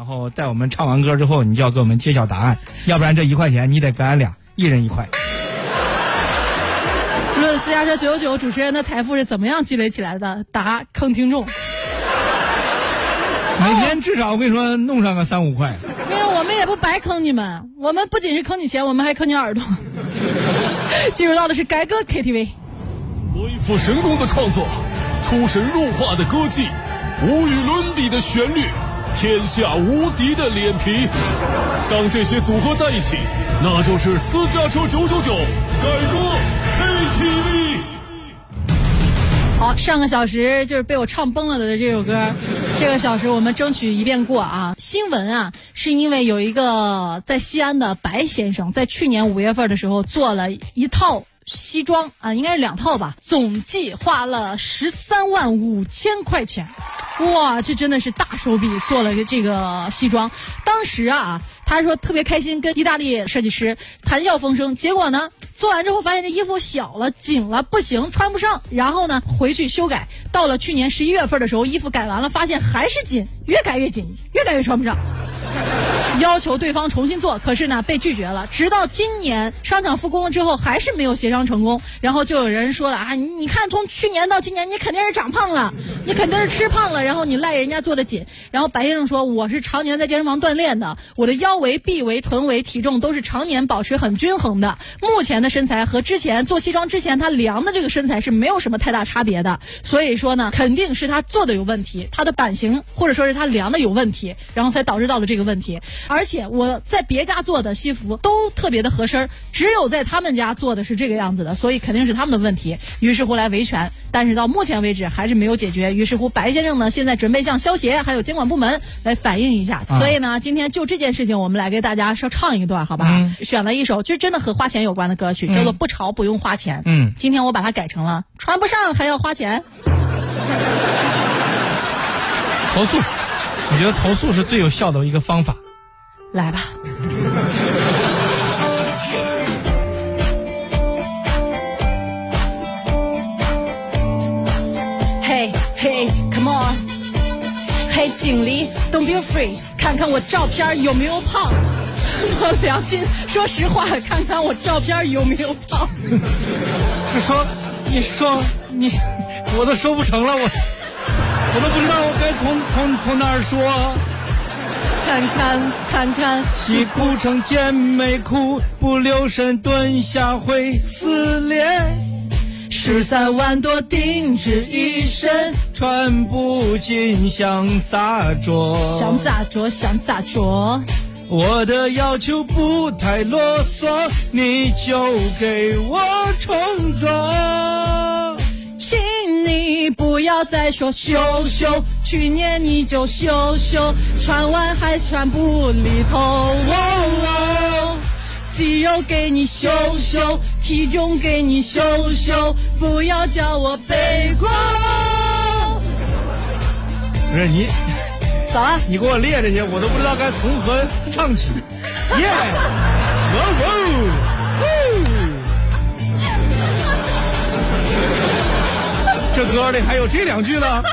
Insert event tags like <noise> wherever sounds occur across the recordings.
然后在我们唱完歌之后，你就要给我们揭晓答案，要不然这一块钱你得给俺俩一人一块。论私家车九九九主持人的财富是怎么样积累起来的？答：坑听众。每天至少我跟你说弄上个三五块。因为我们也不白坑你们，我们不仅是坑你钱，我们还坑你耳朵。<laughs> 进入到的是改歌 KTV。鬼斧神工的创作，出神入化的歌技，无与伦比的旋律。天下无敌的脸皮，当这些组合在一起，那就是私家车九九九改歌 KTV。好，上个小时就是被我唱崩了的这首歌，这个小时我们争取一遍过啊。新闻啊，是因为有一个在西安的白先生，在去年五月份的时候做了一套西装啊，应该是两套吧，总计花了十三万五千块钱。哇，这真的是大手笔做了个这个西装。当时啊，他说特别开心，跟意大利设计师谈笑风生。结果呢，做完之后发现这衣服小了、紧了，不行，穿不上。然后呢，回去修改。到了去年十一月份的时候，衣服改完了，发现还是紧，越改越紧，越改越穿不上。要求对方重新做，可是呢被拒绝了。直到今年商场复工了之后，还是没有协商成功。然后就有人说了啊，你看从去年到今年，你肯定是长胖了，<laughs> 你肯定是吃胖了，然后你赖人家做的紧。然后白先生说，我是常年在健身房锻炼的，我的腰围、臂围、臀围、体重都是常年保持很均衡的。目前的身材和之前做西装之前他量的这个身材是没有什么太大差别的。所以说呢，肯定是他做的有问题，他的版型或者说是他量的有问题，然后才导致到了这个问题。而且我在别家做的西服都特别的合身，只有在他们家做的是这个样子的，所以肯定是他们的问题。于是乎来维权，但是到目前为止还是没有解决。于是乎，白先生呢现在准备向消协还有监管部门来反映一下。所以呢，今天就这件事情，我们来给大家稍唱一段，好吧？选了一首就真的和花钱有关的歌曲，叫做《不潮不用花钱》。嗯，今天我把它改成了穿不上还要花钱。投诉，我觉得投诉是最有效的一个方法。来吧。Hey hey come on，嘿经理，Don't be afraid，看看我照片有没有胖。我 <laughs> 良心说实话，看看我照片有没有胖。是说，你说你，我都说不成了，我我都不知道我该从从从哪儿说。看看看看，洗哭成姐妹哭，不留神蹲下会撕裂。十三万多定制一身，穿不进想咋着？想咋着想咋着？我的要求不太啰嗦，你就给我重做。请你不要再说羞羞，去年你就羞羞，穿完还穿不里头。哦哦肌肉给你秀秀，体重给你秀秀，不要叫我背锅。不是你，咋了？<laughs> 你给我列这些，我都不知道该从何唱起。耶，<laughs> 哇哦，这歌里还有这两句呢。<laughs>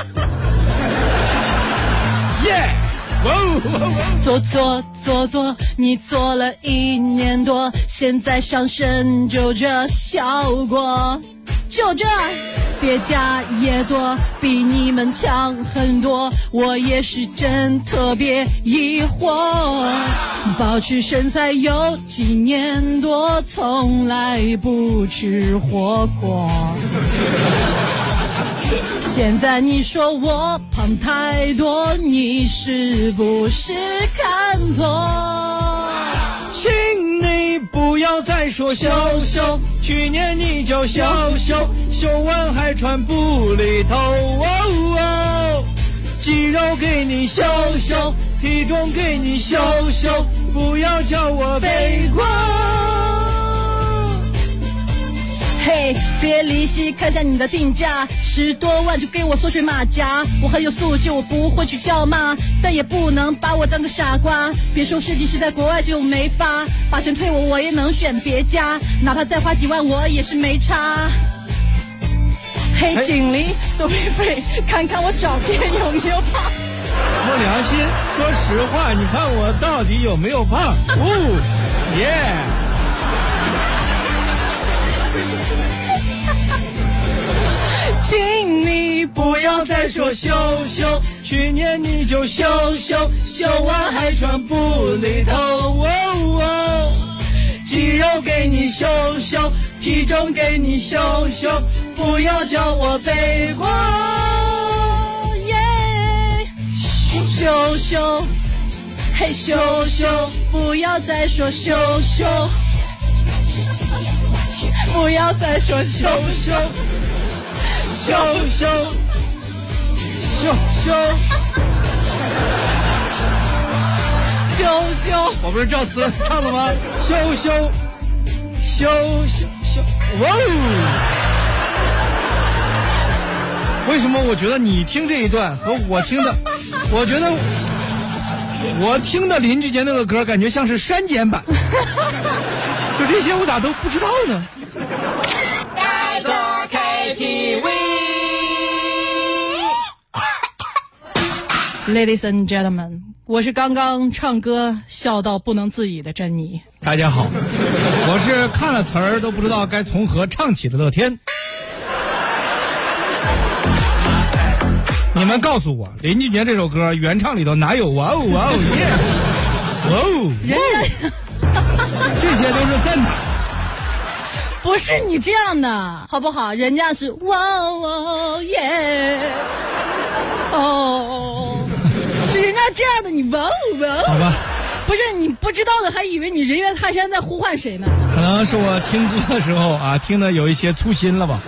耶，哇哦，做做做做，你做了一年多，现在上身就这效果，就这。别家也多，比你们强很多，我也是真特别疑惑。保持身材有几年多，从来不吃火锅。现在你说我胖太多，你是不是看错？请你不要再说羞羞，去年你就羞羞，羞完还穿不里头。哦哦，肌肉给你秀秀，体重给你秀秀，不要叫我背锅。嘿，别离析，看下你的定价，十多万就给我缩水马甲。我很有素质，我不会去叫骂，但也不能把我当个傻瓜。别说设计师在国外就没发，把钱退我，我也能选别家，哪怕再花几万，我也是没差。嘿，经理，都别费，看看我照片有没有胖。摸良心，说实话，你看我到底有没有胖？哦，耶！要再说羞羞，去年你就羞羞，羞完还穿布里头。肌肉给你秀秀，体重给你秀秀，不要叫我背锅。耶，羞羞，嘿羞羞，不要再说羞羞，不要再说羞羞。羞羞羞羞 <laughs> 羞羞，我不是照词唱的吗？羞羞羞羞羞，哇哦！为什么我觉得你听这一段和我听的，我觉得我听的林俊杰那个歌感觉像是删减版，<laughs> 就这些我咋都不知道呢？Ladies and gentlemen，我是刚刚唱歌笑到不能自已的珍妮。大家好，我是看了词儿都不知道该从何唱起的乐天。你们告诉我，林俊杰这首歌原唱里头哪有哇哦哇哦耶，哇哦，人家这些都是赞叹。不是你这样的，好不好？人家是哇哦耶，哦，这样的，你哇哦哇哦。好吧，不是你不知道的，还以为你人猿泰山在呼唤谁呢？可能是我听歌的时候啊，听的有一些粗心了吧。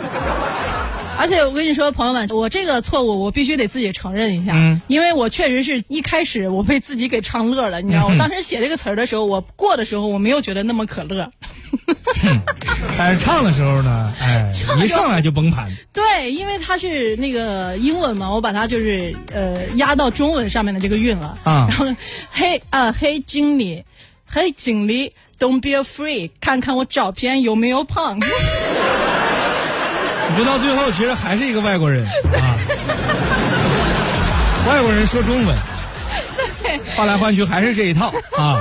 而且我跟你说，朋友们，我这个错误我必须得自己承认一下，嗯因为我确实是一开始我被自己给唱乐了，你知道，我当时写这个词儿的时候，我过的时候我没有觉得那么可乐。<laughs> 但是唱的时候呢，哎，一上来就崩盘。对，因为它是那个英文嘛，我把它就是呃压到中文上面的这个韵了。啊然后嘿啊嘿经理，嘿经理，Don't be afraid，看看我照片有没有胖。<laughs> 你就到最后，其实还是一个外国人啊，<laughs> 外国人说中文，换来换去还是这一套啊。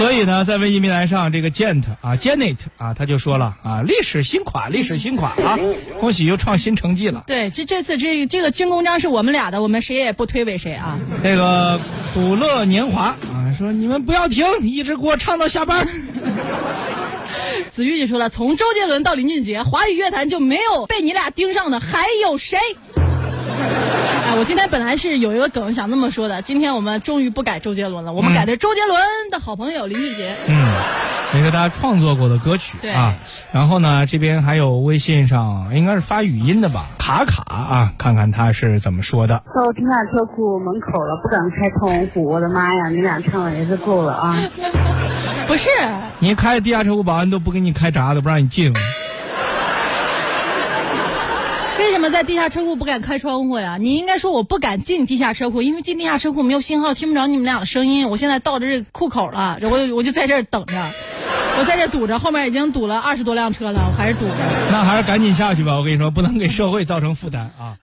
所以呢，在微信平台上，这个 Jet 啊，Janet 啊，他就说了啊，历史新款，历史新款啊，恭喜又创新成绩了。对，这这次这这个军功章是我们俩的，我们谁也不推诿谁啊。这个古乐年华啊，说你们不要停，一直给我唱到下班。<laughs> 子玉就说了，从周杰伦到林俊杰，华语乐坛就没有被你俩盯上的，还有谁？哎，我今天本来是有一个梗想这么说的，今天我们终于不改周杰伦了，我们改的周杰伦的好朋友林俊杰。嗯，也是他创作过的歌曲啊。然后呢，这边还有微信上应该是发语音的吧，卡卡啊，看看他是怎么说的。到地下车库门口了，不敢开窗户。我的妈呀，你俩唱的也是够了啊！<laughs> 不是，你开地下车库，保安都不给你开闸，都不让你进。为什么在地下车库不敢开窗户呀？你应该说我不敢进地下车库，因为进地下车库没有信号，听不着你们俩的声音。我现在到这库口了，我我就在这等着，我在这堵着，后面已经堵了二十多辆车了，我还是堵着。那还是赶紧下去吧，我跟你说，不能给社会造成负担啊。